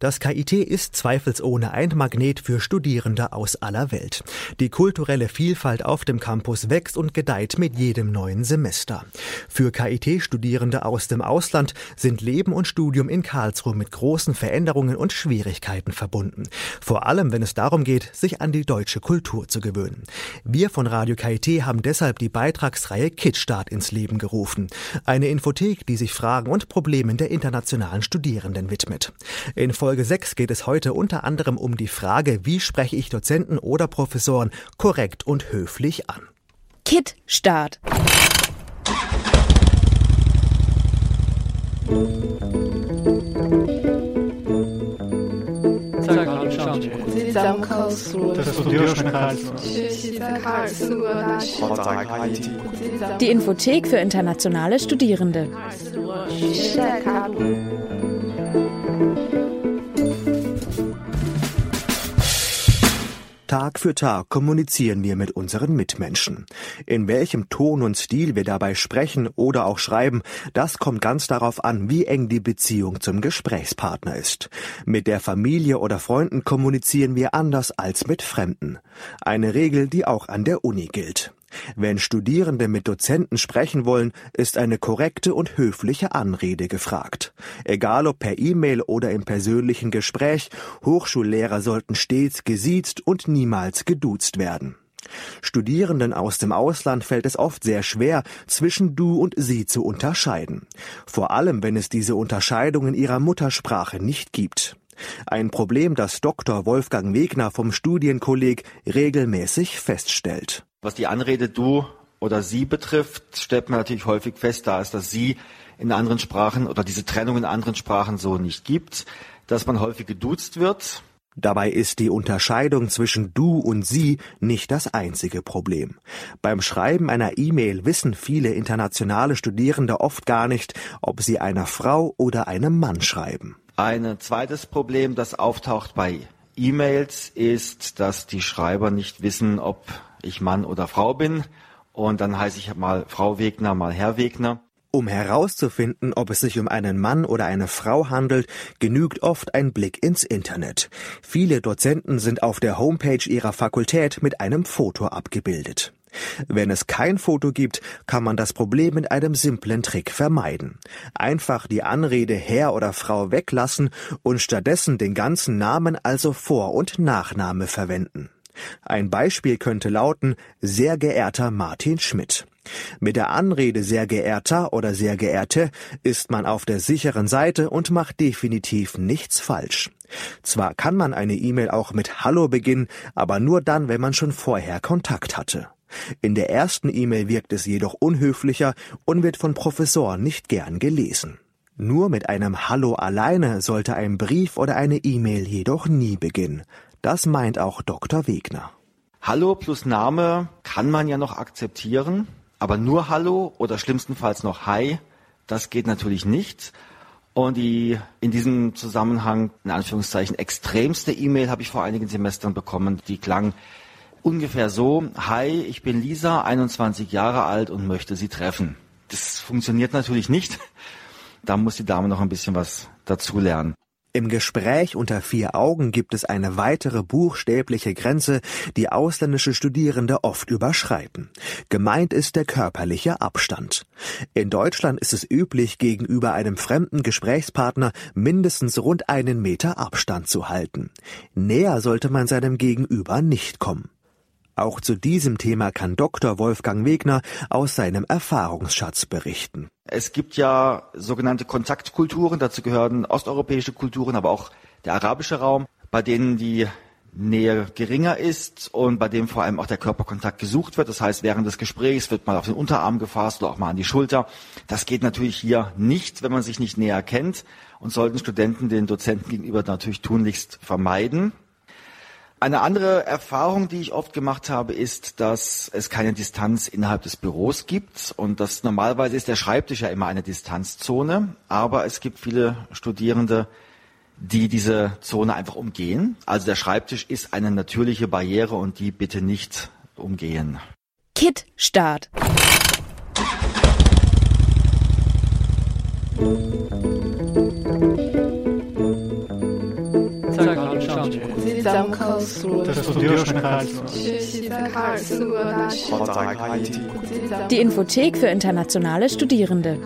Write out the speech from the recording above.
Das KIT ist zweifelsohne ein Magnet für Studierende aus aller Welt. Die kulturelle Vielfalt auf dem Campus wächst und gedeiht mit jedem neuen Semester. Für KIT-Studierende aus dem Ausland sind Leben und Studium in Karlsruhe mit großen Veränderungen und Schwierigkeiten verbunden. Vor allem, wenn es darum geht, sich an die deutsche Kultur zu gewöhnen. Wir von Radio KIT haben deshalb die Beitragsreihe Kitstart ins Leben gerufen. Eine Infothek, die sich Fragen und Problemen der internationalen Studierenden widmet. In Folge 6 geht es heute unter anderem um die Frage, wie spreche ich Dozenten oder Professoren korrekt und höflich an. Kit Start. Die Infothek für internationale Studierende. Tag für Tag kommunizieren wir mit unseren Mitmenschen. In welchem Ton und Stil wir dabei sprechen oder auch schreiben, das kommt ganz darauf an, wie eng die Beziehung zum Gesprächspartner ist. Mit der Familie oder Freunden kommunizieren wir anders als mit Fremden. Eine Regel, die auch an der Uni gilt. Wenn Studierende mit Dozenten sprechen wollen, ist eine korrekte und höfliche Anrede gefragt. Egal ob per E-Mail oder im persönlichen Gespräch, Hochschullehrer sollten stets gesiezt und niemals geduzt werden. Studierenden aus dem Ausland fällt es oft sehr schwer, zwischen du und sie zu unterscheiden. Vor allem, wenn es diese Unterscheidung in ihrer Muttersprache nicht gibt. Ein Problem, das Dr. Wolfgang Wegner vom Studienkolleg regelmäßig feststellt. Was die Anrede du oder sie betrifft, stellt man natürlich häufig fest, da es das sie in anderen Sprachen oder diese Trennung in anderen Sprachen so nicht gibt, dass man häufig geduzt wird. Dabei ist die Unterscheidung zwischen du und sie nicht das einzige Problem. Beim Schreiben einer E-Mail wissen viele internationale Studierende oft gar nicht, ob sie einer Frau oder einem Mann schreiben. Ein zweites Problem, das auftaucht bei E-Mails, ist, dass die Schreiber nicht wissen, ob ich Mann oder Frau bin. Und dann heiße ich mal Frau Wegner, mal Herr Wegner. Um herauszufinden, ob es sich um einen Mann oder eine Frau handelt, genügt oft ein Blick ins Internet. Viele Dozenten sind auf der Homepage ihrer Fakultät mit einem Foto abgebildet. Wenn es kein Foto gibt, kann man das Problem mit einem simplen Trick vermeiden. Einfach die Anrede Herr oder Frau weglassen und stattdessen den ganzen Namen, also Vor- und Nachname verwenden. Ein Beispiel könnte lauten Sehr geehrter Martin Schmidt. Mit der Anrede sehr geehrter oder sehr geehrte ist man auf der sicheren Seite und macht definitiv nichts falsch. Zwar kann man eine E-Mail auch mit Hallo beginnen, aber nur dann, wenn man schon vorher Kontakt hatte. In der ersten E-Mail wirkt es jedoch unhöflicher und wird von Professoren nicht gern gelesen. Nur mit einem Hallo alleine sollte ein Brief oder eine E-Mail jedoch nie beginnen. Das meint auch Dr. Wegner. Hallo plus Name kann man ja noch akzeptieren, aber nur Hallo oder schlimmstenfalls noch Hi, das geht natürlich nicht. Und die in diesem Zusammenhang, in Anführungszeichen, extremste E-Mail habe ich vor einigen Semestern bekommen. Die klang ungefähr so, Hi, ich bin Lisa, 21 Jahre alt und möchte Sie treffen. Das funktioniert natürlich nicht. Da muss die Dame noch ein bisschen was dazulernen. Im Gespräch unter vier Augen gibt es eine weitere buchstäbliche Grenze, die ausländische Studierende oft überschreiten. Gemeint ist der körperliche Abstand. In Deutschland ist es üblich, gegenüber einem fremden Gesprächspartner mindestens rund einen Meter Abstand zu halten. Näher sollte man seinem Gegenüber nicht kommen. Auch zu diesem Thema kann Dr. Wolfgang Wegner aus seinem Erfahrungsschatz berichten. Es gibt ja sogenannte Kontaktkulturen, dazu gehören osteuropäische Kulturen, aber auch der arabische Raum, bei denen die Nähe geringer ist und bei dem vor allem auch der Körperkontakt gesucht wird. Das heißt, während des Gesprächs wird mal auf den Unterarm gefasst oder auch mal an die Schulter. Das geht natürlich hier nicht, wenn man sich nicht näher kennt und sollten Studenten den Dozenten gegenüber natürlich tunlichst vermeiden. Eine andere Erfahrung, die ich oft gemacht habe, ist, dass es keine Distanz innerhalb des Büros gibt. Und das normalerweise ist der Schreibtisch ja immer eine Distanzzone. Aber es gibt viele Studierende, die diese Zone einfach umgehen. Also der Schreibtisch ist eine natürliche Barriere und die bitte nicht umgehen. Kit Start. Die Infothek für internationale Studierende.